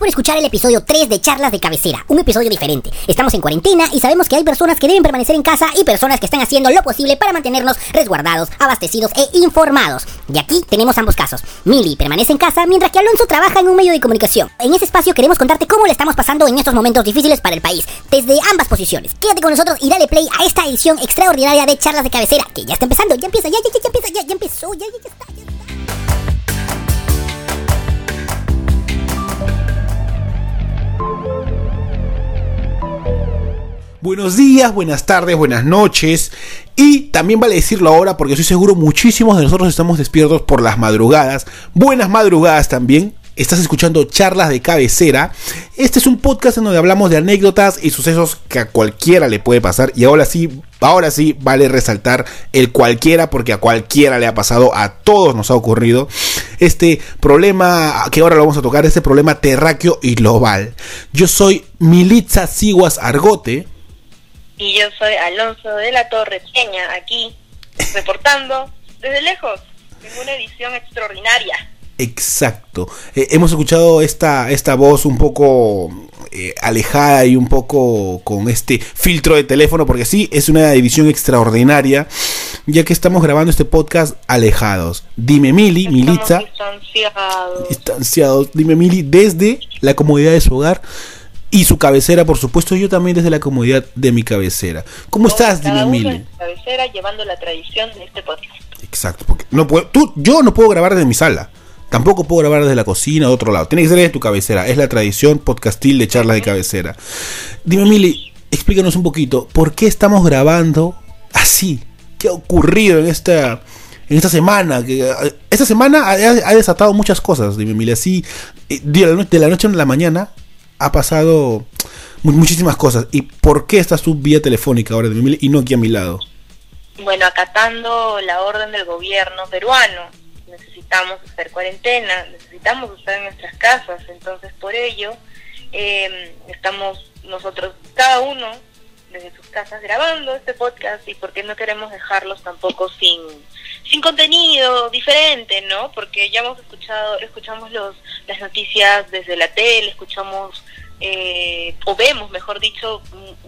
por escuchar el episodio 3 de Charlas de Cabecera, un episodio diferente. Estamos en cuarentena y sabemos que hay personas que deben permanecer en casa y personas que están haciendo lo posible para mantenernos resguardados, abastecidos e informados. Y aquí tenemos ambos casos. Mili permanece en casa mientras que Alonso trabaja en un medio de comunicación. En ese espacio queremos contarte cómo le estamos pasando en estos momentos difíciles para el país, desde ambas posiciones. Quédate con nosotros y dale play a esta edición extraordinaria de Charlas de Cabecera, que ya está empezando, ya empieza, ya, ya, ya, empieza, ya, ya empezó, ya, ya, ya está, ya está. Buenos días, buenas tardes, buenas noches. Y también vale decirlo ahora porque estoy seguro muchísimos de nosotros estamos despiertos por las madrugadas. Buenas madrugadas también. Estás escuchando charlas de cabecera. Este es un podcast en donde hablamos de anécdotas y sucesos que a cualquiera le puede pasar. Y ahora sí, ahora sí vale resaltar el cualquiera porque a cualquiera le ha pasado, a todos nos ha ocurrido. Este problema que ahora lo vamos a tocar, este problema terráqueo y global. Yo soy Militza Siguas Argote. Y yo soy Alonso de la Torre Peña, aquí, reportando desde lejos, en una edición extraordinaria. Exacto. Eh, hemos escuchado esta, esta voz un poco eh, alejada y un poco con este filtro de teléfono, porque sí, es una edición extraordinaria, ya que estamos grabando este podcast alejados. Dime Mili, Estamos Militza, distanciados. distanciados, dime Mili, desde la comodidad de su hogar y su cabecera, por supuesto, yo también desde la comodidad de mi cabecera. ¿Cómo estás, Cada dime uno Mili? en su cabecera llevando la tradición de este podcast. Exacto, porque no puedo, tú, yo no puedo grabar desde mi sala. Tampoco puedo grabar desde la cocina o otro lado. Tiene que ser desde tu cabecera. Es la tradición podcastil de charlas de cabecera. Dime, Mili, explícanos un poquito, ¿por qué estamos grabando así? ¿Qué ha ocurrido en esta, en esta semana? Que, eh, esta semana ha, ha desatado muchas cosas, dime, Mili. Así, eh, de la, no- de la noche a la mañana ha pasado mu- muchísimas cosas. ¿Y por qué estás tú vía telefónica ahora, dime, Mili, y no aquí a mi lado? Bueno, acatando la orden del gobierno peruano, necesitamos hacer cuarentena, necesitamos estar en nuestras casas, entonces por ello eh, estamos nosotros, cada uno desde sus casas grabando este podcast y porque no queremos dejarlos tampoco sin sin contenido diferente, ¿no? Porque ya hemos escuchado, escuchamos los las noticias desde la tele, escuchamos eh, o vemos, mejor dicho,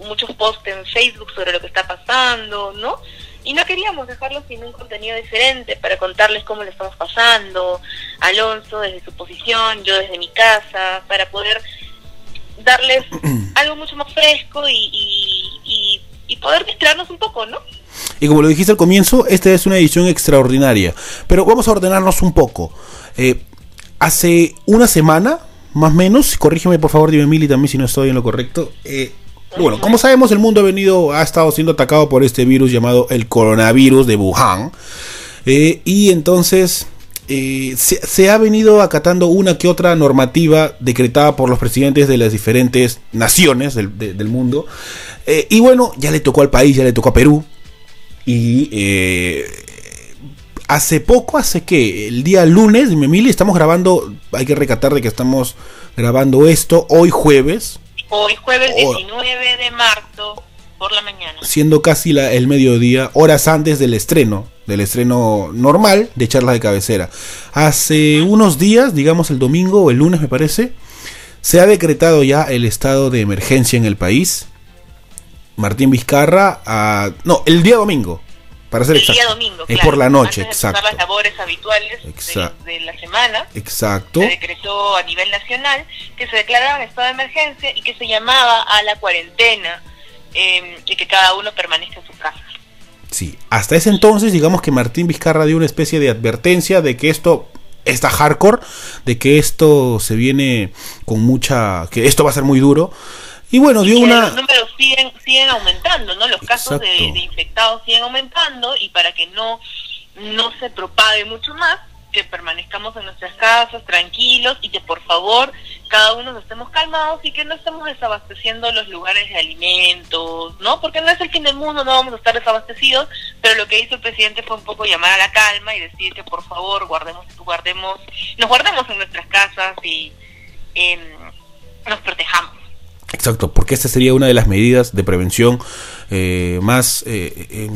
muchos posts en Facebook sobre lo que está pasando, ¿no? Y no queríamos dejarlos sin un contenido diferente para contarles cómo le estamos pasando, Alonso desde su posición, yo desde mi casa, para poder darles algo mucho más fresco y, y, y, y poder distraernos un poco, ¿no? Y como lo dijiste al comienzo, esta es una edición extraordinaria. Pero vamos a ordenarnos un poco. Eh, hace una semana, más o menos, corrígeme por favor, dime Mili también si no estoy en lo correcto. eh, bueno, como sabemos, el mundo ha venido, ha estado siendo atacado por este virus llamado el coronavirus de Wuhan. Eh, y entonces eh, se, ha venido acatando una que otra normativa decretada por los presidentes de las diferentes naciones del, de- del mundo. Y bueno, ya le tocó al país, ya le tocó a Perú. Y hace poco, hace que el día lunes, dime Mili, estamos grabando, hay que recatar de que estamos grabando esto hoy jueves, Hoy jueves Oh. 19 de marzo por la mañana. siendo casi la- el mediodía, horas antes del estreno, del estreno normal de charlas de cabecera. Hace unos días, digamos el domingo o el lunes me parece, se ha decretado ya el estado de emergencia en el país. Martín Vizcarra, ah, no, el día domingo, para ser El día exacto. domingo, Es claro, por la noche, antes de empezar exacto. las labores habituales de- la semana. Exacto. Se decretó a nivel nacional que se declaraba en estado de emergencia y que se llamaba a la cuarentena eh, y que cada uno permanezca en su casa. Sí, hasta ese entonces, digamos que Martín Vizcarra dio una especie de advertencia de que esto está hardcore, de que esto se viene con mucha, que esto va a ser muy duro. Y bueno, dio una... los números siguen siguen aumentando, ¿no? Los casos de, infectados siguen aumentando y para que no no se propague mucho más, que permanezcamos en nuestras casas tranquilos y que por favor cada uno nos estemos calmados y que no estemos desabasteciendo los lugares de alimentos, ¿no? Porque no es el fin del mundo, no vamos a estar desabastecidos, pero lo que hizo el presidente fue un poco llamar a la calma y decir que por favor guardemos, guardemos, nos guardemos en nuestras casas y em, nos protejamos. Exacto, porque esta sería una de las medidas de prevención eh, más, eh, eh,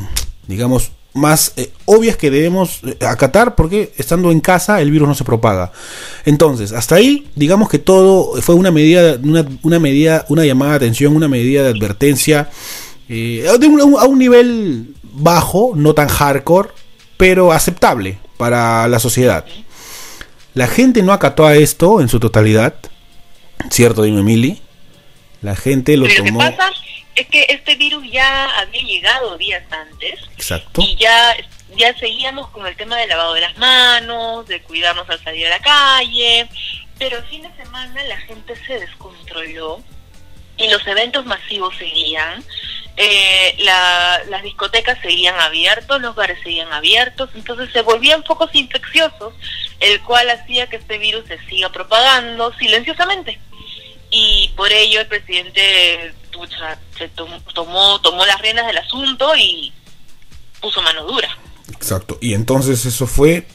digamos, más eh, obvias que debemos eh, acatar porque estando en casa el virus no se propaga. Entonces, hasta ahí, digamos que todo fue una medida, una, medida, una llamada de atención, una medida de advertencia eh, de un- a un nivel bajo, no tan hardcore, pero aceptable para la sociedad. La gente no acató a esto en su totalidad, ¿cierto, dime Mili? La gente lo Pero lo que tomó. pasa es que este virus ya había llegado días antes Exacto. y ya ya seguíamos con el tema del lavado de las manos, de cuidarnos al salir a la calle, pero el fin de semana la gente se descontroló y los eventos masivos seguían, eh, la- las discotecas seguían abiertos, los bares seguían abiertos, entonces se volvían focos infecciosos, el cual hacía que este virus se siga propagando silenciosamente. Y por ello el presidente tomó, tomó las riendas del asunto y puso mano dura. Exacto. Y entonces eso fue.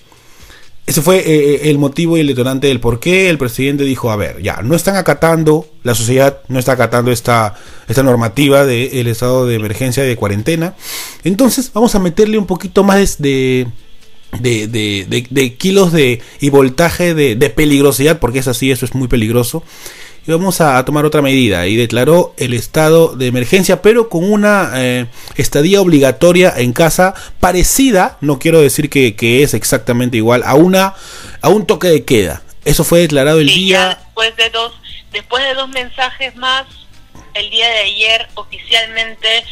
Ese fue eh, el motivo y el detonante del por qué el presidente dijo, a ver, ya, no están acatando, la sociedad no está acatando esta, esta normativa del estado de emergencia de cuarentena. Entonces vamos a meterle un poquito más de, de, de- de- de kilos de, y voltaje de, de peligrosidad, porque es así, eso es muy peligroso. Y vamos a, a tomar otra medida. Y declaró el estado de emergencia, pero con una eh, estadía obligatoria en casa parecida, no quiero decir que, que es exactamente igual, a, una, a un toque de queda. Eso fue declarado el Y día... después de dos, después de dos mensajes más, el día de ayer oficialmente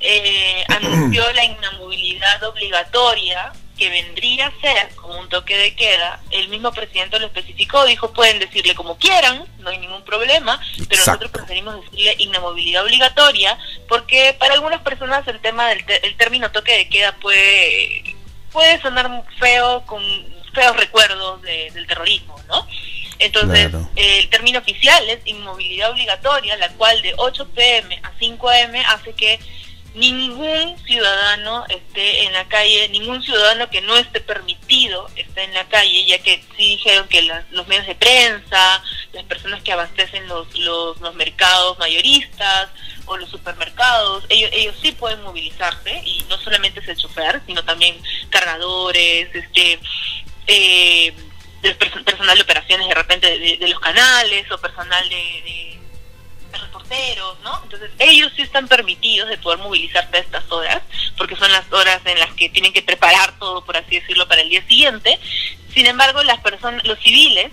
eh, anunció la inamovilidad obligatoria que vendría a ser como un toque de queda. El mismo presidente lo especificó, dijo pueden decirle como quieran, no hay ningún problema, pero nosotros preferimos decirle inamovilidad obligatoria porque para algunas personas el tema del te- el término toque de queda puede puede sonar feo con feos recuerdos de- del terrorismo, ¿no? Entonces, Claro. eh, el término oficial es inmovilidad obligatoria, la cual de 8 pm a 5 am hace que ningún ciudadano esté en la calle, ningún ciudadano que no esté permitido esté en la calle, ya que sí dijeron que la- los medios de prensa, las personas que abastecen los, los, los mercados mayoristas o los supermercados, ellos, ellos sí pueden movilizarse y no solamente es el chofer, sino también cargadores, este... Eh, personal de operaciones de repente de, de- los canales o personal de reporteros, ¿no? Entonces ellos sí están permitidos de poder movilizarse a estas horas, porque son las horas en las que tienen que preparar todo, por así decirlo, para el día siguiente. Sin embargo, las personas, los civiles,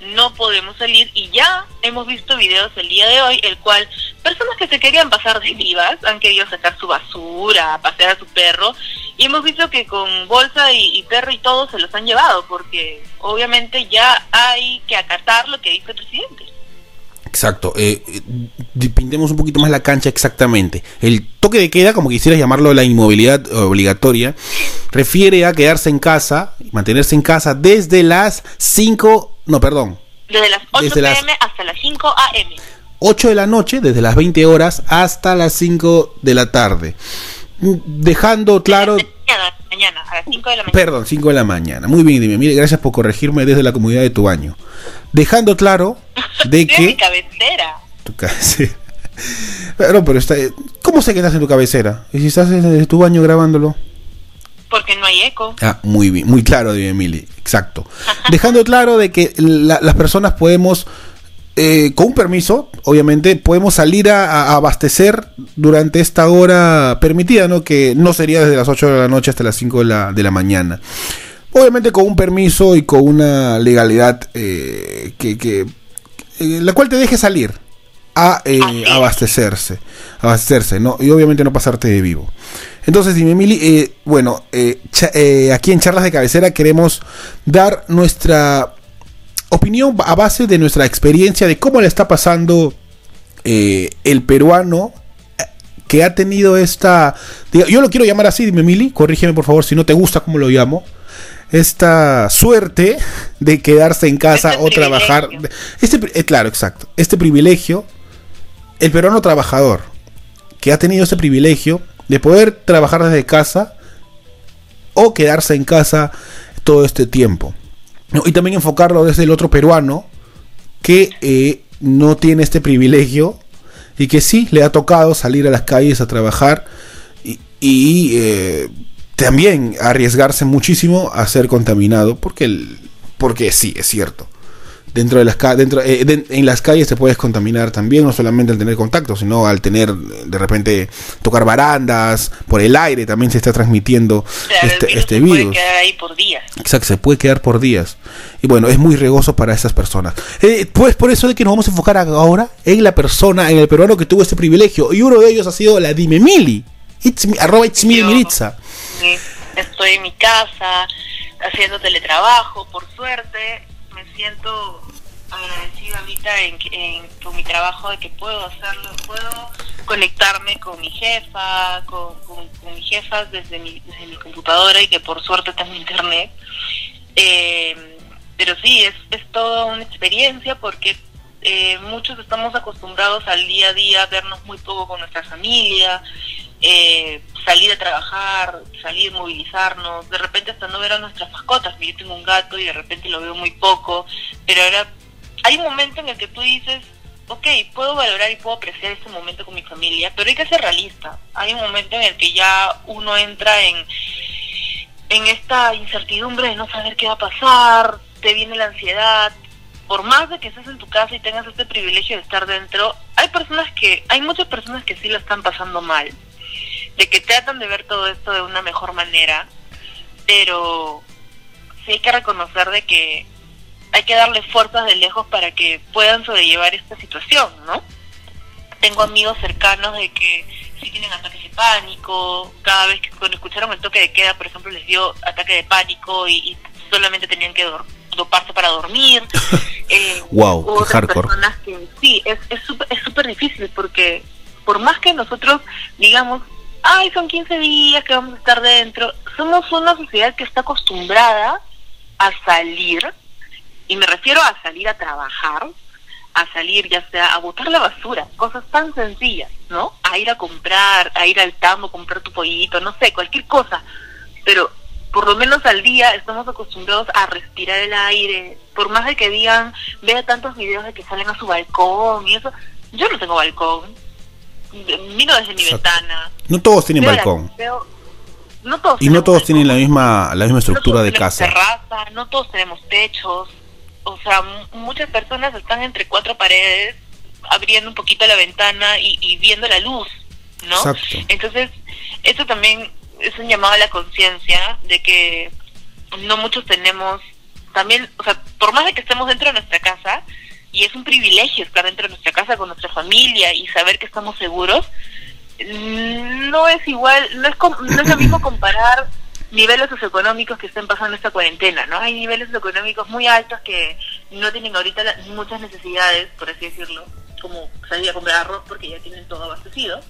no podemos salir y ya hemos visto videos el día de hoy, el cual personas que se querían pasar de vivas han querido sacar su basura, pasear a su perro y hemos visto que con bolsa y, y perro y todo se los han llevado porque obviamente ya hay que acatar lo que dice el presidente. Exacto. Eh, eh, pintemos un poquito más la cancha exactamente. El toque de queda, como quisieras llamarlo, la inmovilidad obligatoria, refiere a quedarse en casa, mantenerse en casa desde las 5, no, perdón, Desde las 8 Desde las- pm hasta las 5 am. 8 de la noche, desde las 20 horas hasta las 5 de la tarde. Dejando claro... Mañana, a las 5 de la mañana. Perdón, 5 de la mañana. Muy bien, dime. Mire, gracias por corregirme desde la comunidad de tu baño. Dejando claro de en mi que... cabecera. Tu cabecera. Pero, pero está... ¿Cómo sé que estás en tu cabecera? ¿Y si estás en tu baño grabándolo? Porque no hay eco. Ah, muy bien, muy claro, dime, Emily. Exacto. Dejando claro de que la- las personas podemos, eh, con un permiso, obviamente, podemos salir a, a abastecer durante esta hora permitida, ¿no? Que no sería desde las 8 de la noche hasta las 5 de la, de la mañana. Obviamente con un permiso y con una legalidad eh, que, que eh, la cual te deje salir a es. abastecerse, abastecerse, ¿no? Y obviamente no pasarte de vivo. Entonces, dime, Emily, eh, bueno, cha- aquí en Charlas de Cabecera queremos dar nuestra opinión a base de nuestra experiencia de cómo le está pasando eh, el peruano eh, que ha tenido esta, yo lo quiero llamar así, dime, Emily, corrígeme por favor si no te gusta cómo lo llamo, esta suerte de quedarse en casa Este o trabajar, este, eh, claro, exacto, este privilegio, el peruano trabajador que ha tenido ese privilegio de poder trabajar desde casa o quedarse en casa todo este tiempo. Y también enfocarlo desde el otro peruano que eh, no tiene este privilegio y que sí le ha tocado salir a las calles a trabajar y, y, eh, también arriesgarse muchísimo a ser contaminado, porque, el, porque sí, es cierto dentro de las dentro eh, en las calles te puedes contaminar también no solamente al tener contacto sino al tener de repente tocar barandas por el aire también se está transmitiendo este, virus este virus se puede quedar ahí por días. Exacto se puede quedar por días. Y bueno es muy regoso para esas personas. Eh, pues por eso de que nos vamos a enfocar ahora en la persona en el peruano que tuvo este privilegio. Y uno de ellos ha sido la Dime Mili. Arroba estoy en mi casa haciendo teletrabajo por suerte siento agradecida ahorita en, en, con mi trabajo de que puedo hacerlo, puedo conectarme con mi jefa, con, con, mis jefas desde mi, desde mi computadora y que por suerte tengo internet. Eh, pero sí, es, es toda una experiencia porque eh, muchos estamos acostumbrados al día a día a vernos muy poco con nuestra familia, eh, salir a trabajar, salir, movilizarnos, de repente hasta no ver a nuestras mascotas, yo tengo un gato y de repente lo veo muy poco, pero ahora hay un momento en el que tú dices, ok, puedo valorar y puedo apreciar este momento con mi familia, pero hay que ser realista, hay un momento en el que ya uno entra en, en esta incertidumbre de no saber qué va a pasar, te viene la ansiedad, por más de que estés en tu casa y tengas este privilegio de estar dentro, hay personas que, hay muchas personas que sí lo están pasando mal de que tratan de ver todo esto de una mejor manera, pero sí hay que reconocer de que hay que darle fuerzas de lejos para que puedan sobrellevar esta situación, ¿no? Tengo amigos cercanos de que sí tienen ataques de pánico, cada vez que cuando escucharon el toque de queda, por ejemplo, les dio ataque de pánico y, solamente tenían que doparse para dormir. Eh, wow, otras personas que sí, es súper es súper difícil porque por más que nosotros digamos ay, son 15 días que vamos a estar dentro. Somos una sociedad que está acostumbrada a salir, y me refiero a salir a trabajar, a salir ya sea a botar la basura, cosas tan sencillas, ¿no? A ir a comprar, a ir al tambo, comprar tu pollito, no sé, cualquier cosa. Pero por lo menos al día estamos acostumbrados a respirar el aire, por más de que digan, vea tantos videos de que salen a su balcón y eso, yo no tengo balcón, miro desde mi ventana. No todos tienen balcón. no todos y no todos tienen la misma la misma estructura de casa. Terraza, no todos tenemos techos. O sea, muchas personas están entre cuatro paredes, abriendo un poquito la ventana y, viendo la luz, ¿no? Entonces, esto también es un llamado a la conciencia de que no muchos tenemos también, o sea, por más de que estemos dentro de nuestra casa, y es un privilegio estar dentro de nuestra casa con nuestra familia y saber que estamos seguros, no es igual, no es, no es lo mismo comparar niveles socioeconómicos que estén pasando esta cuarentena, ¿no? Hay niveles socioeconómicos muy altos que no tienen ahorita muchas necesidades, por así decirlo, como salir a comprar arroz porque ya tienen todo abastecido.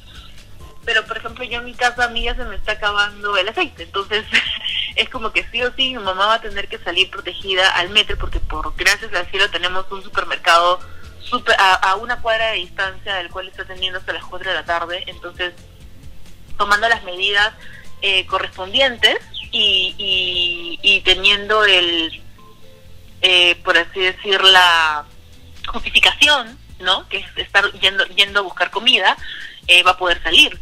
Pero, por ejemplo, yo en mi casa a mí ya se me está acabando el aceite, entonces es como que sí o sí mi mamá va a tener que salir protegida al metro porque por gracias al cielo tenemos un supermercado super, a, una cuadra de distancia del cual está atendiendo hasta las 4 de la tarde, entonces tomando las medidas eh, correspondientes y, y, teniendo el, eh, por así decir, la justificación, ¿no? Que es estar yendo, yendo a buscar comida, eh, va a poder salir.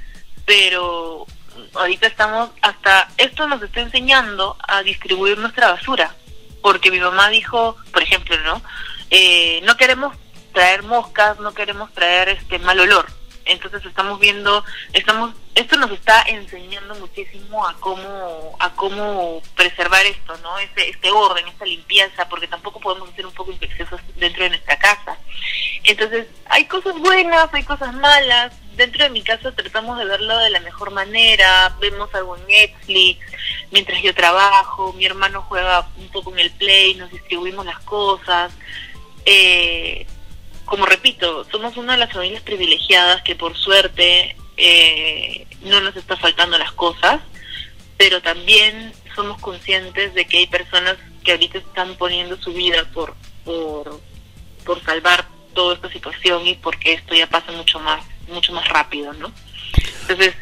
Pero ahorita estamos hasta esto nos está enseñando a distribuir nuestra basura. Porque mi mamá dijo por ejemplo no eh, no queremos traer moscas no queremos traer este mal olor. Entonces estamos viendo estamos esto nos está enseñando muchísimo a cómo a cómo preservar esto no este este orden esta limpieza porque tampoco podemos ser un poco infecciosos dentro de nuestra casa. Entonces hay cosas buenas hay cosas malas dentro de mi casa tratamos de verlo de la mejor manera, vemos algo en Netflix, mientras yo trabajo, mi hermano juega un poco en el play, nos distribuimos las cosas. Eh, como repito, somos una de las familias privilegiadas que por suerte eh, no nos está faltando las cosas, pero también somos conscientes de que hay personas que ahorita están poniendo su vida por, por, por salvar toda esta situación y porque esto ya pasa mucho más mucho más rápido, ¿no? Entonces,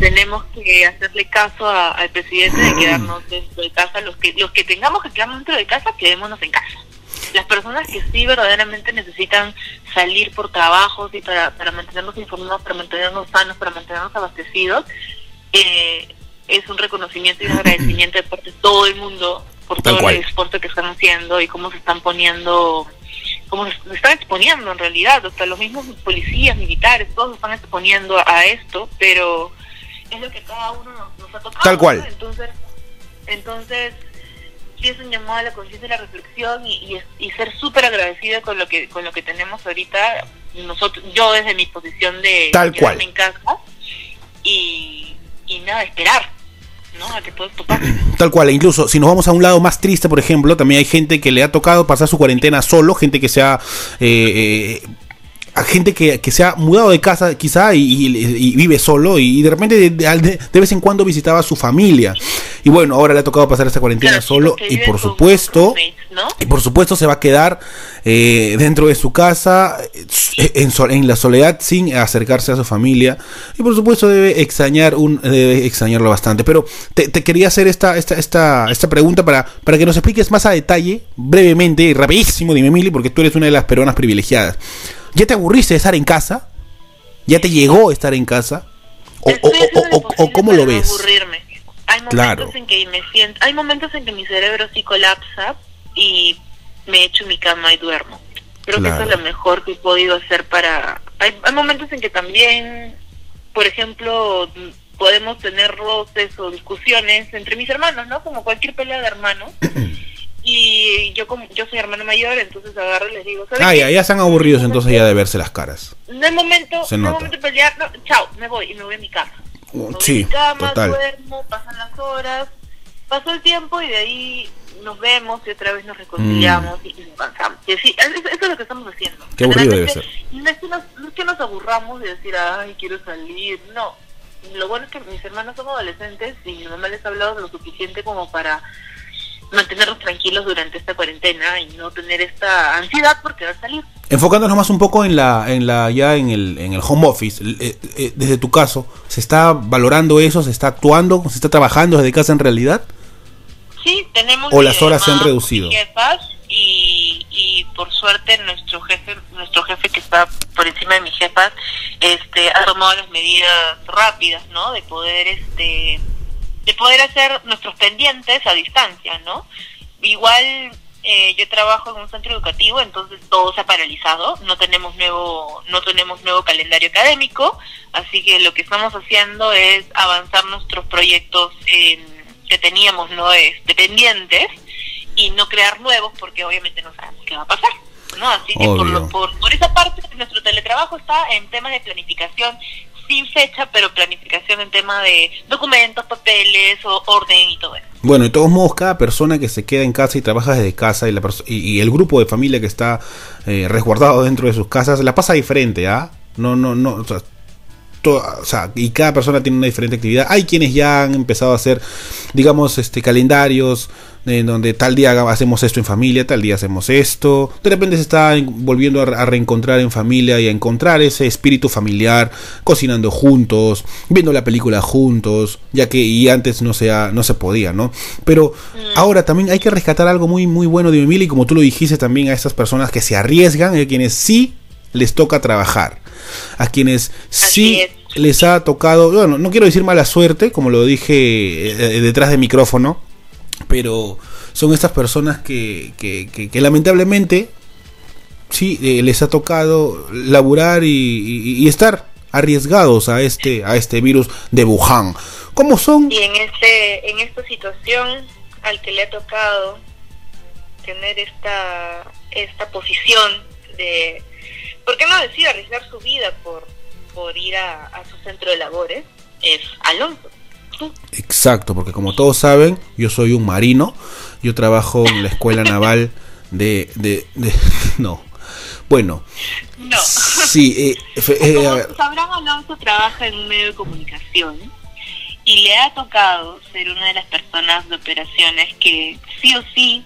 tenemos que hacerle caso al presidente de quedarnos dentro de casa. Los que, los que tengamos que quedarnos dentro de casa, quedémonos en casa. Las personas que sí verdaderamente necesitan salir por trabajos y para, para mantenernos informados, para mantenernos sanos, para mantenernos abastecidos, eh, es un reconocimiento y un agradecimiento de parte de todo el mundo por Tal todo cual. el esfuerzo que están haciendo y cómo se están poniendo, cómo se están exponiendo en realidad, hasta los mismos policías, militares, todos se están exponiendo a esto, pero es lo que cada uno nos, nos ha tocado. Tal cual. ¿no? Entonces, entonces sí es un llamado a la conciencia y la reflexión y, y, es- y ser súper agradecido con lo que con lo que tenemos ahorita nosotros yo desde mi posición de Tal cual. en casa y, y nada esperar no a que Tal cual, e incluso si nos vamos a un lado más triste, por ejemplo, también hay gente que le ha tocado pasar su cuarentena solo, gente que se ha... eh, eh, a gente que, que se ha mudado de casa quizá y, y- y vive solo y, de repente de, de- de vez en cuando visitaba a su familia. Y bueno, ahora le ha tocado pasar esta cuarentena Claro, solo y por supuesto... Y por supuesto se va a quedar eh, dentro de su casa, eh, en, en la soledad, sin acercarse a su familia. Y por supuesto debe extrañar un, debe extrañarlo bastante. Pero te, te quería hacer esta, esta, esta, esta pregunta para, para que nos expliques más a detalle, brevemente y rapidísimo, dime Mili, porque tú eres una de las peruanas privilegiadas. ¿Ya te aburriste de estar en casa? ¿Ya te llegó estar en casa? ¿O, cómo lo ves? aburrirme. Hay momentos Claro. en que me siento, hay momentos en que mi cerebro sí colapsa y me echo en mi cama y duermo. Creo que eso es lo mejor que he podido hacer para... Hay, hay momentos en que también, por ejemplo, podemos tener roces o discusiones entre mis hermanos, ¿no? Como cualquier pelea de hermanos. y yo como yo soy hermano mayor, entonces agarro y les digo, ¿sabes Ah, qué? ya, ya están aburridos entonces ya de verse las caras. No es momento, Se no es nota. momento de pelear, no, chao, me voy y me voy a mi casa. Uh, Me voy sí, a mi cama, total. duermo, pasan las horas, pasó el tiempo y de ahí nos vemos y otra vez nos reconciliamos y, y así, eso, eso es lo que estamos haciendo. Mm. Qué aburrido debe Realmente, No es, que nos, no es que nos aburramos de decir, ay, quiero salir, no. Lo bueno es que mis hermanos son adolescentes y mi mamá les ha hablado lo suficiente como para mantenernos tranquilos durante esta cuarentena y no tener esta ansiedad por querer salir. Enfocándonos más un poco en la, en la, ya en el, en el home office, eh, eh, desde tu caso, ¿se está valorando eso? ¿Se está actuando? ¿Se está trabajando desde casa en realidad? Sí, tenemos ¿O las horas se han reducido? jefas y, y por suerte nuestro jefe, nuestro jefe que está por encima de mis jefas, este, ha tomado las medidas rápidas, ¿no? De poder, este, de poder hacer nuestros pendientes a distancia, ¿no? Igual eh, yo trabajo en un centro educativo, entonces todo se ha paralizado, no tenemos nuevo, no tenemos nuevo calendario académico, así que lo que estamos haciendo es avanzar nuestros proyectos en- que teníamos, ¿no? Este, pendientes y no crear nuevos porque obviamente no sabemos qué va a pasar. ¿no? Así que por, lo- por, por esa parte nuestro teletrabajo está en temas de planificación sin fecha, pero planificación en tema de documentos, papeles, o orden y todo eso. Bueno, de todos modos, cada persona que se queda en casa y trabaja desde casa y, la y, y el grupo de familia que está eh, resguardado dentro de sus casas la pasa diferente, ¿ah? No, no, no. O sea, o sea, y cada persona tiene una diferente actividad. Hay quienes ya han empezado a hacer, digamos, este calendarios en donde tal día hacemos esto en familia, tal día hacemos esto. De repente se está en- volviendo a, re- a reencontrar en familia y a encontrar ese espíritu familiar, cocinando juntos, viendo la película juntos, ya que y antes no se, ha- no se podía, ¿no? Pero ahora también hay que rescatar algo muy, muy bueno de Emily, como tú lo dijiste también a estas personas que se arriesgan y a quienes sí les toca trabajar, a quienes sí es. les ha tocado, bueno, no quiero decir mala suerte, como lo dije eh, detrás de micrófono, pero son estas personas que, que, lamentablemente sí eh, les ha tocado laburar y, estar arriesgados a este a este virus de Wuhan. ¿Cómo son? Y en este, en esta situación al que le ha tocado tener esta, esta posición de, ¿por qué no decir arriesgar su vida por, por ir a su centro de labores? Es Alonso. Exacto, porque como todos saben, yo soy un marino, yo trabajo en la escuela naval de, de, de- no. Bueno, No. sí, eh, eh, a ver, Como sabrán, Alonso trabaja en un medio de comunicación y le ha tocado ser una de las personas de operaciones que sí o sí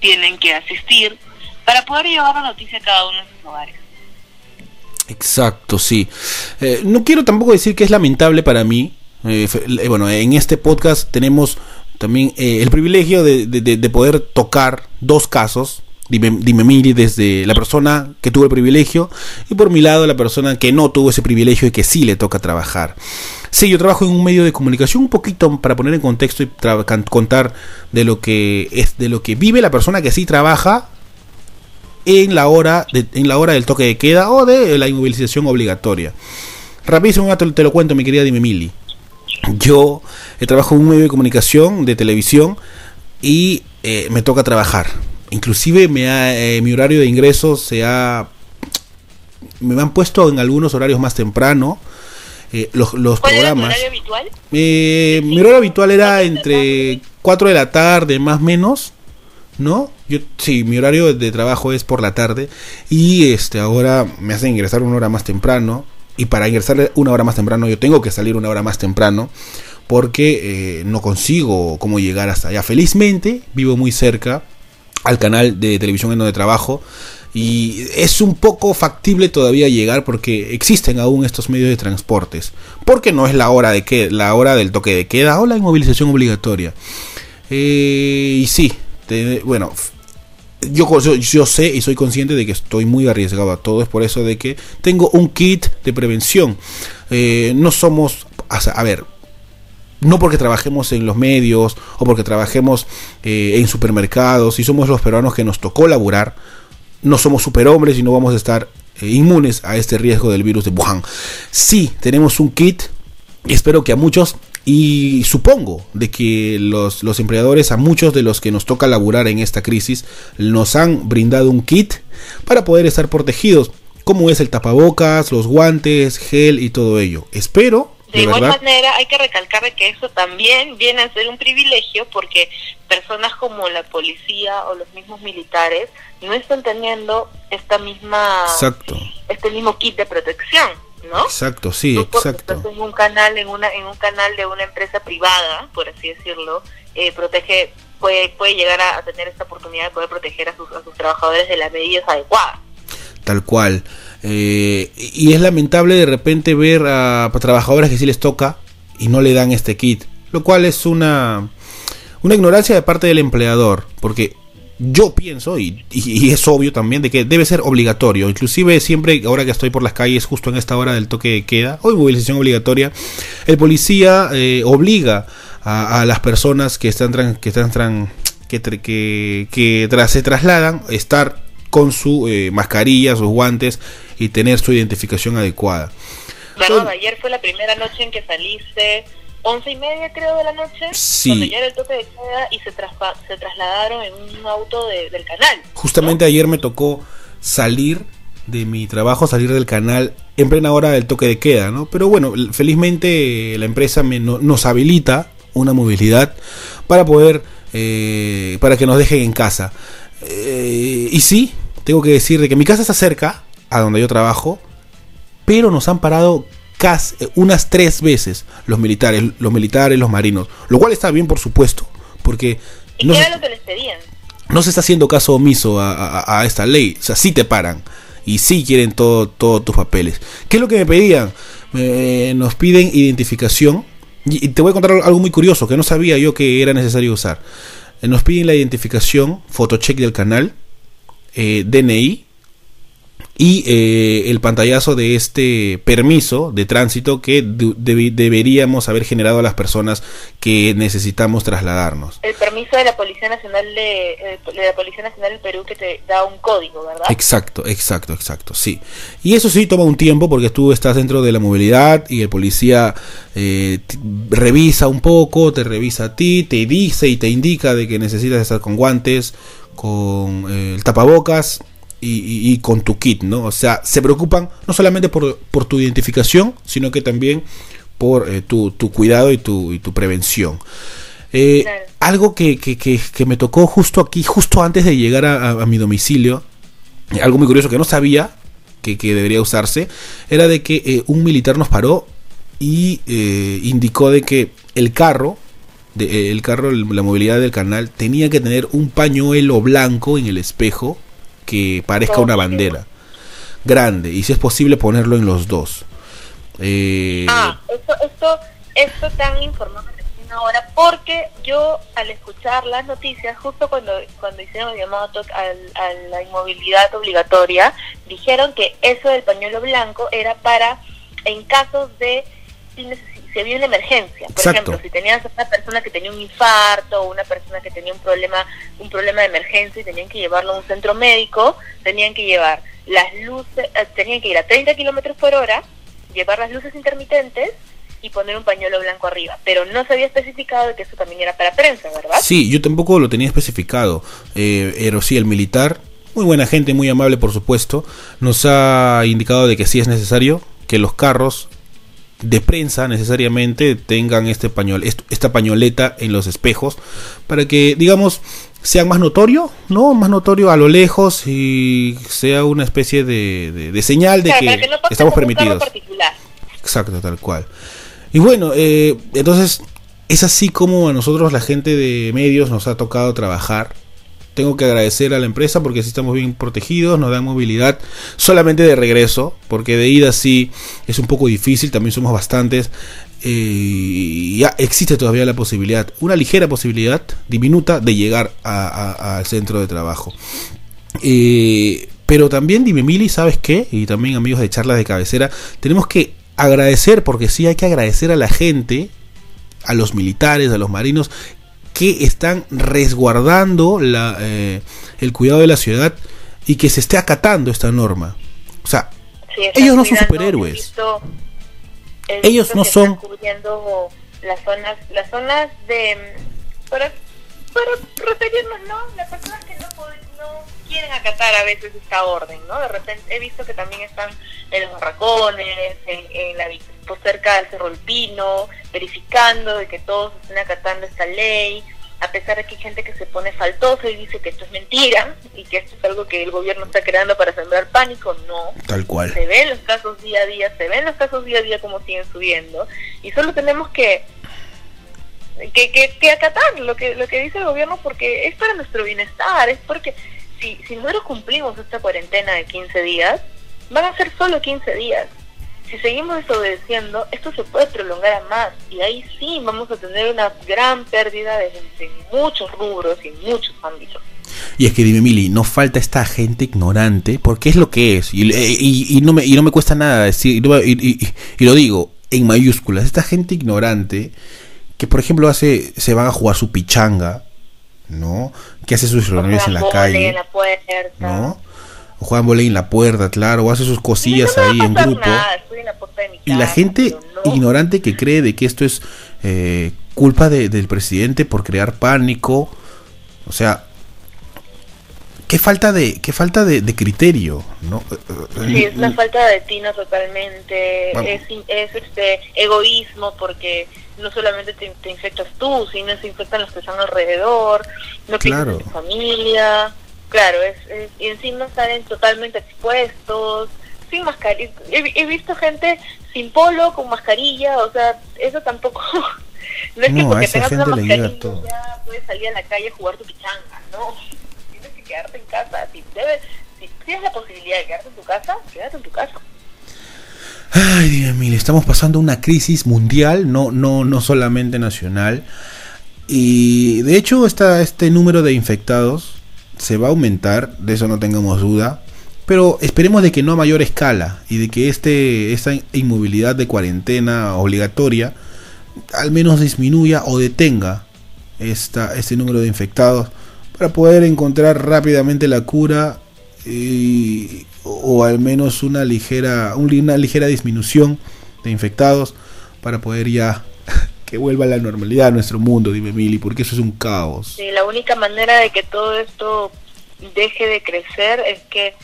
tienen que asistir para poder llevar la noticia a cada uno de sus hogares. Exacto, sí. Eh, no quiero tampoco decir que es lamentable para mí. Eh, eh, bueno, en este podcast tenemos también eh, el privilegio de- de poder tocar dos casos Dime, dime Miri, desde la persona que tuvo el privilegio y por mi lado la persona que no tuvo ese privilegio y que sí le toca trabajar. Sí, yo trabajo en un medio de comunicación un poquito para poner en contexto y contar de lo que es de lo que vive la persona que sí trabaja en la hora de, en la hora del toque de queda o de la inmovilización obligatoria. Rapidísimo te, te lo cuento, mi querida Dime Mili. Yo eh, trabajo en un medio de comunicación de televisión y eh, me toca trabajar inclusive me ha, eh, mi horario de ingreso se ha me han puesto en algunos horarios más temprano eh, los, los ¿Cuál programas. Era tu horario habitual? Mi horario habitual era entre 4 de la tarde más menos, ¿no? Yo sí, mi horario de trabajo es por la tarde y este ahora me hacen ingresar una hora más temprano y para ingresar una hora más temprano yo tengo que salir una hora más temprano porque no consigo cómo llegar hasta allá. Felizmente vivo muy cerca al canal de televisión en donde trabajo y es un poco factible todavía llegar porque existen aún estos medios de transportes porque no es la hora de que la hora del toque de queda o la inmovilización obligatoria eh, y sí bueno yo, yo, sé y soy consciente de que estoy muy arriesgado a todo es por eso de que tengo un kit de prevención eh, no somos a ver no porque trabajemos en los medios o porque trabajemos eh, en supermercados y somos los peruanos que nos tocó laburar, no somos superhombres y no vamos a estar eh, inmunes a este riesgo del virus de Wuhan. Sí, tenemos un kit espero que a muchos y supongo de que los, los, empleadores, a muchos de los que nos toca laburar en esta crisis, nos han brindado un kit para poder estar protegidos, como es el tapabocas, los guantes, gel y todo ello. Espero de, igual manera, hay que recalcar que eso también viene a ser un privilegio porque personas como la policía o los mismos militares no están teniendo esta misma exacto. este mismo kit de protección, ¿no? Exacto, sí, exacto. en un canal en una en un canal de una empresa privada, por así decirlo, eh, protege puede puede llegar a, tener esta oportunidad de poder proteger a sus, a sus trabajadores de las medidas adecuadas. Tal cual. Eh, y es lamentable de repente ver a trabajadores que sí les toca y no le dan este kit, lo cual es una, una ignorancia de parte del empleador, porque yo pienso, y, es obvio también, de que debe ser obligatorio. Inclusive siempre, ahora que estoy por las calles, justo en esta hora del toque de queda, o movilización obligatoria, el policía eh, obliga a, las personas que están, que están que, que, que se trasladan estar con su eh, mascarilla, sus guantes y tener su identificación adecuada. ¿Verdad? Ayer fue la primera noche en que saliste, once y media creo de la noche, sí. cuando ya era el toque de queda y se, se trasladaron en un auto del canal. Justamente ayer me tocó salir de mi trabajo, salir del canal en plena hora del toque de queda, ¿no? Pero bueno, felizmente la empresa me, nos habilita una movilidad para poder, eh, para que nos dejen en casa. Eh, y sí, tengo que decir de que mi casa está cerca, a donde yo trabajo, pero nos han parado casi eh, unas tres veces los militares, los militares, los marinos, lo cual está bien por supuesto, porque ¿Y no, qué era lo que les pedían? no se está haciendo caso omiso a, esta ley, o sea, sí te paran y sí quieren todo, todos tus papeles. ¿Qué es lo que me pedían? nos piden identificación y, te voy a contar algo muy curioso que no sabía yo que era necesario usar. Eh, nos piden la identificación, fotocheck del canal, eh, DNI y eh, el pantallazo de este permiso de tránsito que deberíamos haber generado a las personas que necesitamos trasladarnos. El permiso de la Policía Nacional de, eh, de, la Policía Nacional del Perú que te da un código, ¿verdad? Exacto, exacto, exacto, sí. Y eso sí toma un tiempo porque tú estás dentro de la movilidad y el policía eh, revisa un poco, te revisa a ti, te dice y te indica de que necesitas estar con guantes, con el tapabocas y, con tu kit, ¿no? O sea, se preocupan no solamente por, tu identificación, sino que también por eh, tu, cuidado y tu, y tu prevención. Eh, algo que, que, me tocó justo aquí, justo antes de llegar a, mi domicilio, algo muy curioso que no sabía que, debería usarse, era de que eh, un militar nos paró y indicó de que el carro, de, el carro, la movilidad del canal, tenía que tener un pañuelo blanco en el espejo que parezca una bandera grande y si es posible ponerlo en los dos. Eh, ah, esto, esto, esto tan informado una hora, porque yo al escuchar las noticias, justo cuando, cuando hicieron el llamado a, la inmovilidad obligatoria, dijeron que eso del pañuelo blanco era para, en casos de, si, si había una emergencia, por ejemplo, si tenías una persona que tenía un infarto o una persona que tenía un problema, un problema de emergencia y tenían que llevarlo a un centro médico, tenían que llevar las luces, eh, tenían que ir a 30 kilómetros por hora, llevar las luces intermitentes y poner un pañuelo blanco arriba. Pero no se había especificado de que eso también era para prensa, ¿verdad? Sí, yo tampoco lo tenía especificado. Eh, pero sí, el militar, muy buena gente, muy amable por supuesto, nos ha indicado de que sí es necesario que los carros de prensa necesariamente tengan este pañol, esta pañoleta en los espejos para que digamos sea más notorio, ¿no? Más notorio a lo lejos y sea una especie de, de, señal de que, estamos permitidos. Exacto, tal cual. Y bueno, eh, entonces es así como a nosotros la gente de medios nos ha tocado trabajar. Tengo que agradecer a la empresa porque así estamos bien protegidos, nos dan movilidad solamente de regreso, porque de ida sí es un poco difícil, también somos bastantes. Eh, ya existe todavía la posibilidad, una ligera posibilidad diminuta de llegar al centro de trabajo. Eh, pero también, dime Mili, ¿sabes qué? Y también amigos de charlas de cabecera, tenemos que agradecer, porque sí hay que agradecer a la gente, a los militares, a los marinos, que están resguardando la, eh, el cuidado de la ciudad y que se esté acatando esta norma. O sea, ellos no son superhéroes. ellos no son... Las zonas, las zonas de... Para, para referirnos, ¿no? Las personas que no, no quieren acatar a veces esta orden, ¿no? De repente he visto que también están en los barracones, en, la pues, cerca del Cerro El Pino, verificando de que todos estén acatando esta ley, a pesar de que hay gente que se pone faltoso y dice que esto es mentira y que esto es algo que el gobierno está creando para sembrar pánico, no. Tal cual. Se ven los casos día a día, se ven los casos día a día como siguen subiendo y solo tenemos que que, que, que acatar lo que lo que dice el gobierno porque es para nuestro bienestar, es porque si, si nosotros cumplimos esta cuarentena de 15 días, van a ser solo 15 días. Si seguimos desobedeciendo, esto se puede prolongar a más y ahí sí vamos a tener una gran pérdida de en muchos rubros y en muchos ámbitos. Y es que dime, Mili, no falta esta gente ignorante, porque es lo que es, y, y, no, me, y no me cuesta nada decir, y, y, lo digo en mayúsculas, esta gente ignorante que, por ejemplo, hace se van a jugar su pichanga, ¿no? Que hace sus reuniones en la calle, en la puerta. ¿no? O juegan volei en la puerta, claro, o hace sus cosillas ahí en grupo. y la gente ignorante que cree de que esto es eh, culpa de, del presidente por crear pánico, o sea, qué falta de qué falta de, criterio no sí es una falta de tino totalmente es, es este egoísmo porque no solamente te, infectas tú, sino se infectan los que están alrededor, no claro. tu familia, claro, es, y encima salen totalmente expuestos, sin mascarilla. He, visto gente sin polo, con mascarilla, o sea, eso tampoco... no es que porque tengas una mascarilla ya puedes salir a la calle a jugar tu pichanga, no. Tienes que quedarte en casa. Si, debes, si tienes la posibilidad de quedarte en tu casa, quédate en tu casa. Ay, Dios mío, estamos pasando una crisis mundial, no, no, no solamente nacional. Y de hecho, esta, este número de infectados se va a aumentar, de eso no tengamos duda. Pero esperemos de que no a mayor escala y de que este, esta inmovilidad de cuarentena obligatoria al menos disminuya o detenga esta, este número de infectados para poder encontrar rápidamente la cura y, o al menos una ligera, una ligera disminución de infectados para poder ya que vuelva a la normalidad a nuestro mundo, dime Mili, porque eso es un caos. Sí, la única manera de que todo esto deje de crecer es que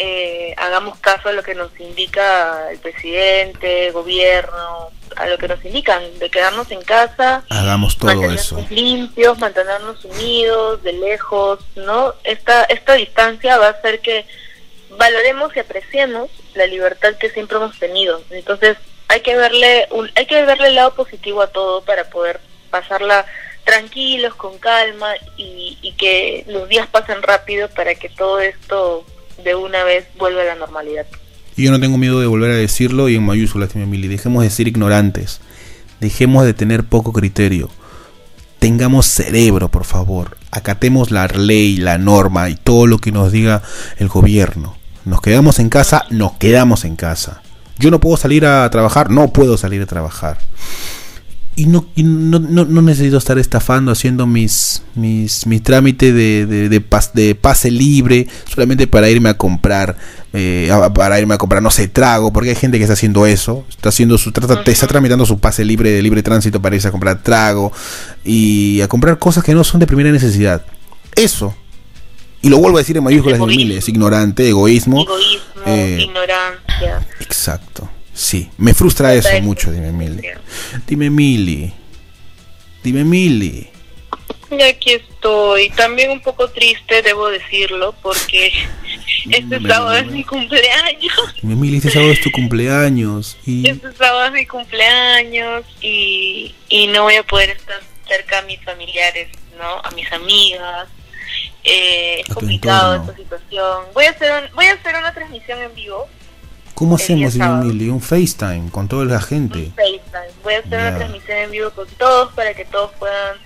eh, hagamos caso a lo que nos indica el presidente, el gobierno, a lo que nos indican, de quedarnos en casa, hagamos todo mantenernos eso. limpios, mantenernos unidos, de lejos, ¿no? Esta, esta distancia va a hacer que valoremos y apreciemos la libertad que siempre hemos tenido. Entonces, hay que verle un, hay que verle el lado positivo a todo para poder pasarla tranquilos, con calma y, que los días pasen rápido para que todo esto de una vez vuelva a la normalidad. Y yo no tengo miedo de volver a decirlo y en mayúsculas, Mili. Dejemos de ser ignorantes. Dejemos de tener poco criterio. tengamos cerebro, por favor. Acatemos la ley, la norma y todo lo que nos diga el gobierno. Nos quedamos en casa, nos quedamos en casa. Yo no puedo salir a trabajar, no puedo salir a trabajar. Y no, no, no, necesito estar estafando haciendo mis mis mi trámite de, de, de, pase libre solamente para irme a comprar eh, para irme a comprar no sé trago porque hay gente que está haciendo eso está haciendo su trata, está tramitando su pase libre de libre tránsito para irse a comprar trago y a comprar cosas que no son de primera necesidad. Eso y lo vuelvo a decir en mayúsculas y miles ignorante egoísmo egoísmo eh, ignorancia exacto Sí, me frustra eso mucho, dime Mili. Dime Mili. Dime Mili. Y aquí estoy, también un poco triste, debo decirlo, porque este sábado es mi cumpleaños. Dime Mili, este sábado es tu cumpleaños. Y... Este sábado es mi cumpleaños y, y no voy a poder estar cerca a mis familiares, ¿no? A mis amigas. Eh, es complicado esta situación. Voy a hacer voy a hacer una transmisión en vivo ¿Cómo hacemos, Mili? Un FaceTime con toda la gente. Un FaceTime. Voy a hacer una transmisión en vivo con todos para que todos puedan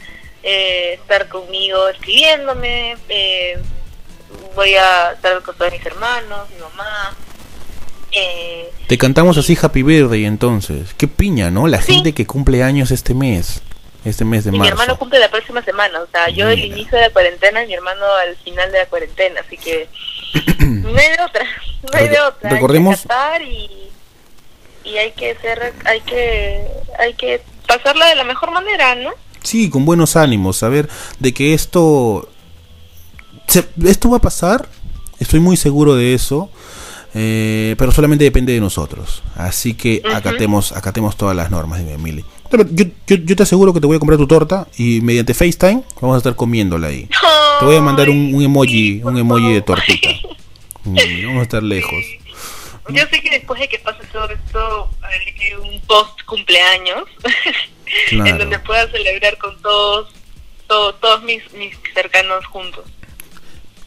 eh, estar conmigo escribiéndome. Eh, voy a estar con todos mis hermanos, mi mamá. Eh, Te cantamos así Happy Birthday entonces. Qué piña, ¿no? La gente que cumple años este mes. Este mes de marzo. Mi hermano cumple la próxima semana. O sea, yo el inicio de la cuarentena y mi hermano al final de la cuarentena. Así que no hay de otra, no hay de otra. Recordemos. Hay que y, y hay que ser, hay que, hay que pasarla de la mejor manera, ¿no? Sí, con buenos ánimos, saber de que esto, esto va a pasar. Estoy muy seguro de eso. Eh, pero solamente depende de nosotros. Así que acatemos, acatemos todas las normas, dime Emily. Yo, yo, te aseguro que te voy a comprar tu torta y mediante FaceTime vamos a estar comiéndola ahí. te voy a mandar un, emoji, un emoji de tortita. vamos a estar lejos. Yo sé que después de que pase todo esto, haré un post cumpleaños en donde pueda celebrar con todos, todos mis, mis cercanos juntos.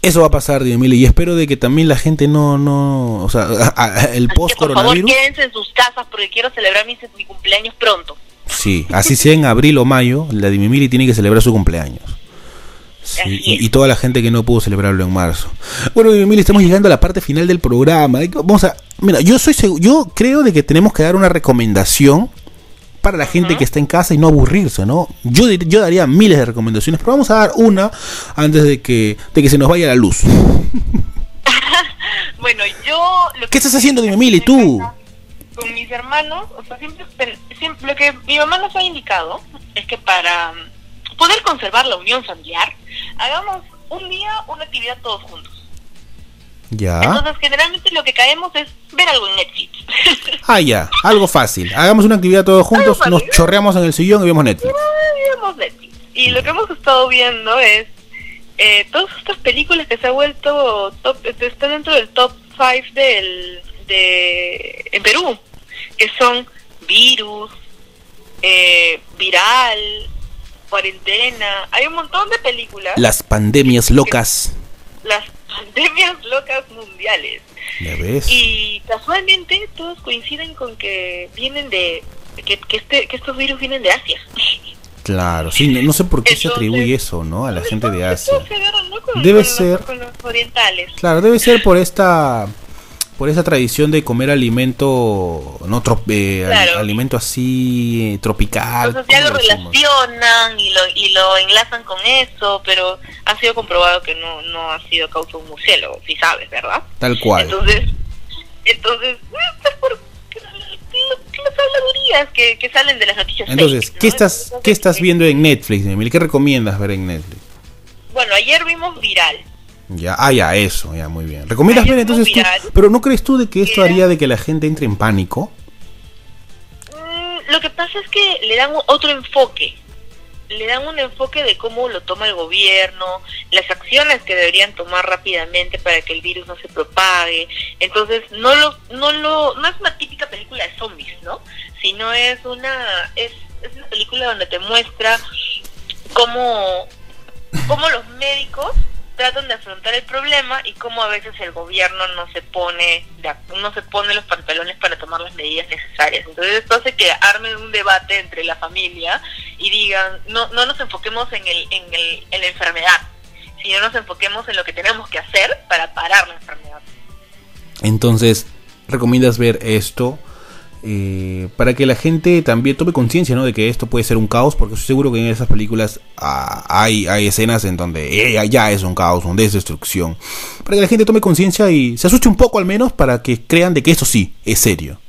Eso va a pasar, Mili, y espero de que también la gente no, no, o sea, el post coronavirus. Por favor, quédense en sus casas porque quiero celebrar mi, mi cumpleaños pronto. Sí, así sea en abril o mayo, la Mili tiene que celebrar su cumpleaños. Sí, y, toda la gente que no pudo celebrarlo en marzo. Bueno, Mili, estamos llegando a la parte final del programa. Vamos a, mira, yo soy yo creo de que tenemos que dar una recomendación para la gente que está en casa y no aburrirse, ¿no? Yo, yo daría miles de recomendaciones, pero vamos a dar una antes de que, de que se nos vaya la luz. bueno, yo... ¿Qué estás haciendo, dime, Mili, tú? Con mis hermanos, o sea, siempre, siempre, lo que mi mamá nos ha indicado es que para poder conservar la unión familiar, hagamos un día una actividad todos juntos. Ya. Entonces, generalmente lo que caemos es ver algo en Netflix. Ah, ya, algo fácil. Hagamos una actividad todos juntos, nos chorreamos en el sillón y vemos Netflix. vemos Netflix. Y lo que hemos estado viendo es eh, todas estas películas que se ha vuelto top, están dentro del top 5 del, de, en Perú, que son Virus, eh, Viral, Cuarentena. Hay un montón de películas. Las pandemias locas. Las pandemias locas mundiales. Y casualmente todos coinciden con que vienen de que, que, este, que estos virus vienen de Asia. Claro, sí, no, sé por qué se atribuye eso, ¿no? A la gente de Asia. debe ser. orientales. Claro, debe ser por esta por esa tradición de comer alimento no eh, alimento así eh, tropical entonces ya lo, relacionan y lo, y lo enlazan con eso pero ha sido comprobado que no no ha sido causa un murciélago si sabes verdad tal cual. Entonces entonces es por las habladurías que, que salen de las noticias entonces qué estás qué estás viendo en Netflix Emil qué recomiendas ver en Netflix bueno ayer vimos viral ya, ah, ya, eso, ya, muy bien. ¿Recomiendas ver entonces tú? Pero ¿no crees tú de que esto haría de que la gente entre en pánico? Mm, lo que pasa es que le dan otro enfoque. Le dan un enfoque de cómo lo toma el gobierno, las acciones que deberían tomar rápidamente para que el virus no se propague. Entonces, no lo, no lo, no es una típica película de zombies, ¿no? Sino es una, es, es una película donde te muestra cómo, cómo los médicos tratan de afrontar el problema y cómo a veces el gobierno no se pone no se pone los pantalones para tomar las medidas necesarias. Entonces esto hace que armen un debate entre la familia y digan, no, no nos enfoquemos en, el, en, el, en la enfermedad, sino nos enfoquemos en lo que tenemos que hacer para parar la enfermedad. Entonces, ¿recomiendas ver esto? Eh, para que la gente también tome conciencia ¿no? de que esto puede ser un caos, porque estoy seguro que en esas películas ah, hay, hay escenas en donde eh, ya es un caos, donde es destrucción. Para que la gente tome conciencia y se asuste un poco al menos para que crean de que esto sí es serio.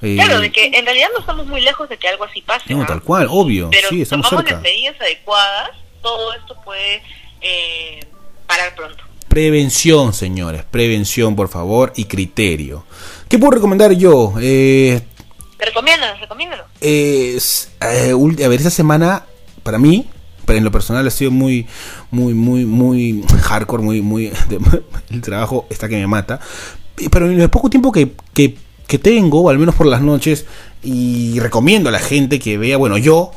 Eh, claro, de que en realidad no estamos muy lejos de que algo así pase. No, tal cual, obvio. Pero sí, si tomamos las medidas adecuadas, todo esto puede parar pronto. Prevención, señores, prevención, por favor, y criterio. ¿Qué puedo recomendar yo? Eh, recomiéndanos, eh, a ver, esa semana, para mí, pero en lo personal ha sido muy, muy, muy, muy hardcore, muy, muy... el trabajo está que me mata. Pero en el poco tiempo que, que, que tengo, al menos por las noches, y recomiendo a la gente que vea, bueno, yo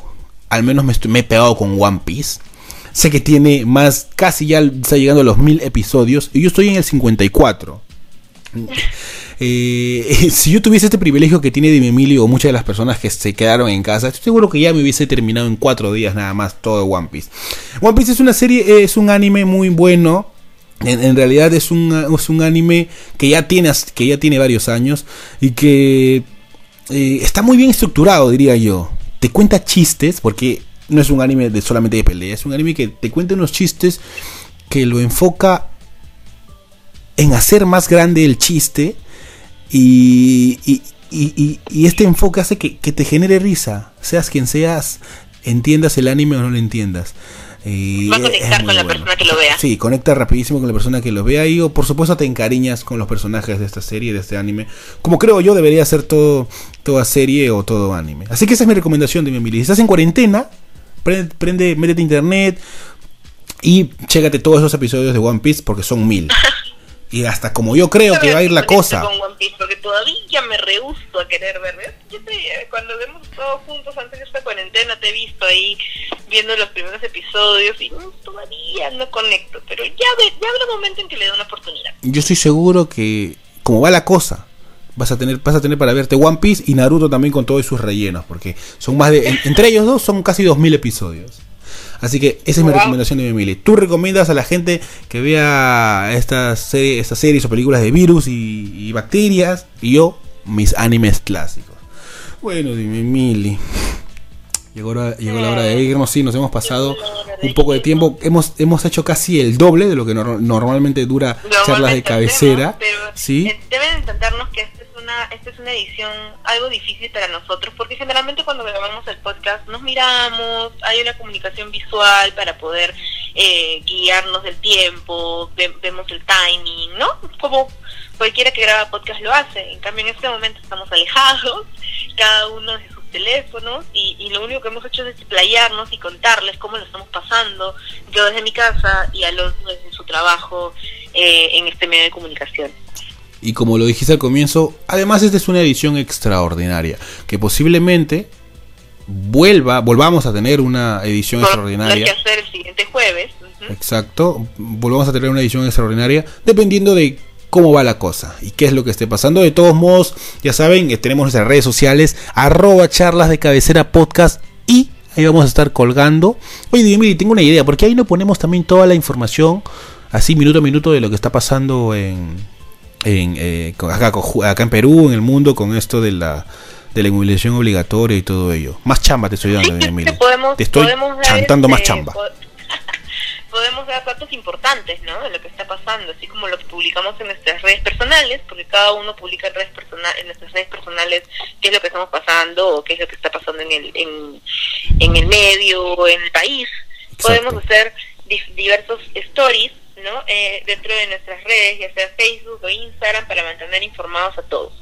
al menos me, estoy, me he pegado con One Piece. Sé que tiene más, casi ya está llegando a los mil episodios, y yo estoy en el 54. Eh, si yo tuviese este privilegio que tiene Dime Emilio o muchas de las personas que se quedaron en casa, estoy seguro que ya me hubiese terminado en cuatro días nada más todo One Piece. One Piece es una serie, es un anime muy bueno. En, realidad es un, es un anime que ya, tiene, que ya tiene varios años y que eh, está muy bien estructurado, diría yo. Te cuenta chistes, porque no es un anime de solamente de pelea, es un anime que te cuenta unos chistes que lo enfoca en hacer más grande el chiste y, y, este enfoque hace que, te genere risa, seas quien seas, entiendas el anime o no lo entiendas. Va a conectar con la persona que lo vea. Sí, conecta rapidísimo con la persona que lo vea y o por supuesto te encariñas con los personajes de esta serie, de este anime, como creo yo debería ser todo, toda serie o todo anime. Así que esa es mi recomendación de mi amiga. Si estás en cuarentena, prende, prende métete a internet y chécate todos esos episodios de One Piece porque son mil. y hasta como yo creo que va a ir la cosa. Con One Piece porque todavía me rehuso a querer ver. Yo te, cuando vemos todos juntos antes de esta cuarentena te he visto ahí viendo los primeros episodios y todavía no conecto, pero ya, ya habrá momento en que le dé una oportunidad. Yo estoy seguro que como va la cosa, vas a tener vas a tener para verte One Piece y Naruto también con todos sus rellenos porque son más de entre ellos dos son casi 2000 episodios. Así que esa es mi recomendación de Emily. Tú recomiendas a la gente que vea estas serie, estas series o películas de virus y, bacterias. Y yo, mis animes clásicos. Bueno, dime, Emily. Llegó, llegó la hora de irnos, sí, nos hemos pasado un poco de tiempo. Hemos, hemos hecho casi el doble de lo que normalmente dura charlas de cabecera. ¿sí? Eh, deben intentarnos que este esta es una edición algo difícil para nosotros, porque generalmente cuando grabamos el podcast nos miramos, hay una comunicación visual para poder eh, guiarnos del tiempo, vemos el timing, ¿no? Como cualquiera que graba podcast lo hace. En cambio, en este momento estamos alejados, cada uno de sus teléfonos, y, lo único que hemos hecho es explayarnos y contarles cómo lo estamos pasando, yo desde mi casa y Alonso desde su trabajo eh, en este medio de comunicación. Y como lo dijiste al comienzo, además esta es una edición extraordinaria, que posiblemente vuelva, volvamos a tener una edición extraordinaria. que hacer el siguiente jueves. Exacto, volvamos a tener una edición extraordinaria, dependiendo de cómo va la cosa y qué es lo que esté pasando. De todos modos, ya saben, que tenemos nuestras redes sociales, arroba charlas de cabecera podcast y ahí vamos a estar colgando. Oye, dime, tengo una idea, porque ahí no ponemos también toda la información, así minuto a minuto, de lo que está pasando en, en, eh, acá, en Perú, en el mundo, con esto de la de la inmunización obligatoria y todo ello. Más chamba te estoy dando, Emilio. podemos, te estoy chantando más este, chamba. podemos dar datos importantes, ¿no? De lo que está pasando, así como lo que publicamos en nuestras redes personales, porque cada uno publica en, redes personales, en nuestras redes personales qué es lo que estamos pasando o qué es lo que está pasando en el, en, en el medio, en el país. Podemos hacer diversos stories ¿no? Eh, dentro de nuestras redes, ya sea Facebook o Instagram, para mantener informados a todos.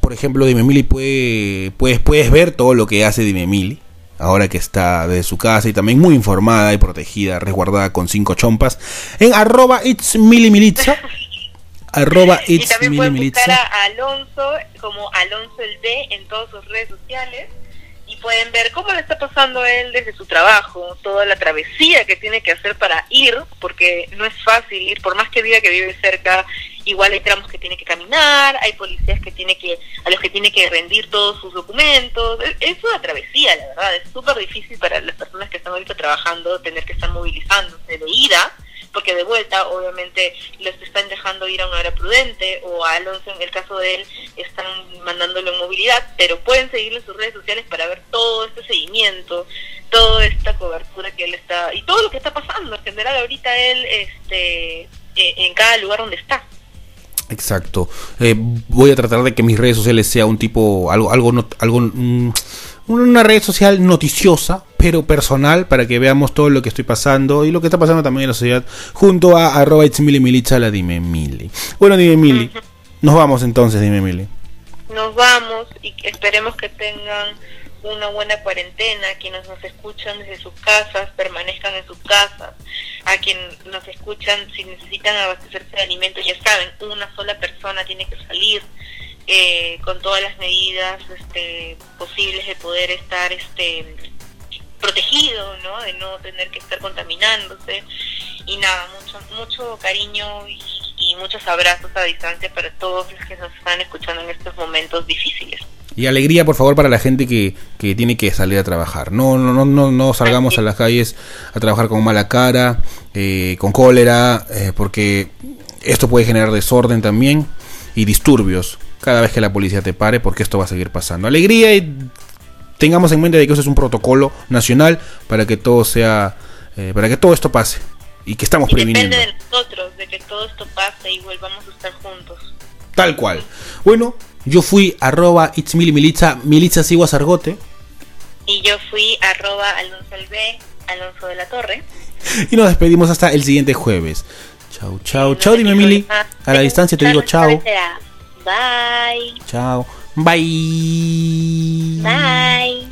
Por ejemplo, Dime Mili puede, puedes, puedes ver todo lo que hace Dime Mili, ahora que está desde su casa y también muy informada y protegida, resguardada con cinco chompas, en arroba it's arroba it's y también buscar a Alonso como Alonso el D en todas sus redes sociales pueden ver cómo le está pasando a él desde su trabajo, toda la travesía que tiene que hacer para ir, porque no es fácil ir, por más que diga que vive cerca, igual hay tramos que tiene que caminar, hay policías que tiene que, a los que tiene que rendir todos sus documentos, es, una travesía, la verdad, es súper difícil para las personas que están ahorita trabajando tener que estar movilizándose de ida, porque de vuelta obviamente los están dejando ir a una hora prudente o a Alonso en el caso de él están mandándolo en movilidad, pero pueden seguirlo en sus redes sociales para ver todo este seguimiento, toda esta cobertura que él está y todo lo que está pasando en general ahorita él este eh, en cada lugar donde está. Exacto. Eh, voy a tratar de que mis redes sociales sea un tipo algo algo no- algo mm, una red social noticiosa, pero personal para que veamos todo lo que estoy pasando y lo que está pasando también en la sociedad junto a arroba it's mili milicha la dime mili. Bueno, dime mili. Nos vamos entonces, dime mili. Nos vamos y esperemos que tengan una buena cuarentena, quienes nos escuchan desde sus casas, permanezcan en sus casas, a quienes nos escuchan si necesitan abastecerse de alimentos, ya saben, una sola persona tiene que salir eh, con todas las medidas este, posibles de poder estar este protegido, ¿no? De no tener que estar contaminándose y nada, mucho mucho cariño y, y muchos abrazos a distancia para todos los que nos están escuchando en estos momentos difíciles. Y alegría, por favor, para la gente que, que tiene que salir a trabajar. No, no, no, no, no salgamos a las calles a trabajar con mala cara, eh, con cólera, eh, porque esto puede generar desorden también y disturbios cada vez que la policía te pare, porque esto va a seguir pasando. Alegría y tengamos en mente de que eso es un protocolo nacional para que todo sea, eh, para que todo esto pase y que estamos Y previniendo. depende de nosotros, de que todo esto pase y volvamos a estar juntos. Tal cual. Bueno, yo fui arroba it's mili militza, militza. Y yo fui arroba Alonso Albe, Alonso de la Torre. Y nos despedimos hasta el siguiente jueves. Chau, chau, No chau, me dime Mili. A la distancia te digo chau. Bye. Chao. Bye. Bye.